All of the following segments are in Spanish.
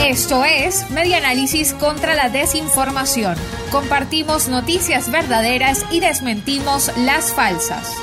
Esto es Media Análisis contra la Desinformación. Compartimos noticias verdaderas y desmentimos las falsas.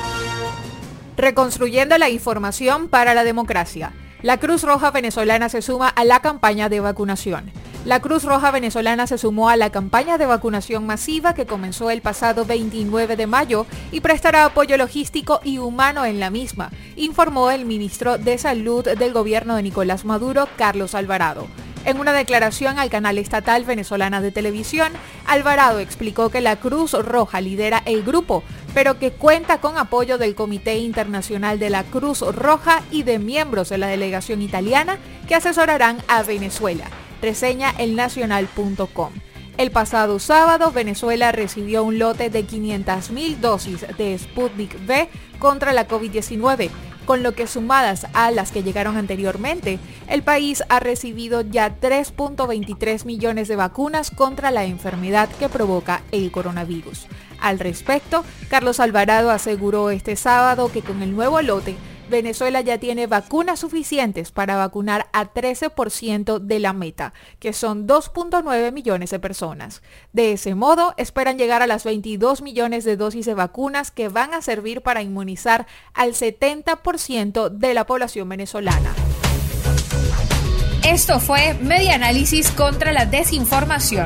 Reconstruyendo la información para la democracia. La Cruz Roja venezolana se suma a la campaña de vacunación. La Cruz Roja venezolana se sumó a la campaña de vacunación masiva que comenzó el pasado 29 de mayo y prestará apoyo logístico y humano en la misma, informó el ministro de Salud del gobierno de Nicolás Maduro, Carlos Alvarado. En una declaración al canal estatal venezolana de televisión, Alvarado explicó que la Cruz Roja lidera el grupo, pero que cuenta con apoyo del Comité Internacional de la Cruz Roja y de miembros de la delegación italiana que asesorarán a Venezuela reseña elnacional.com. El pasado sábado, Venezuela recibió un lote de 500.000 dosis de Sputnik V contra la COVID-19, con lo que sumadas a las que llegaron anteriormente, el país ha recibido ya 3.23 millones de vacunas contra la enfermedad que provoca el coronavirus. Al respecto, Carlos Alvarado aseguró este sábado que con el nuevo lote Venezuela ya tiene vacunas suficientes para vacunar a 13% de la meta, que son 2.9 millones de personas. De ese modo, esperan llegar a las 22 millones de dosis de vacunas que van a servir para inmunizar al 70% de la población venezolana. Esto fue Media Análisis contra la Desinformación.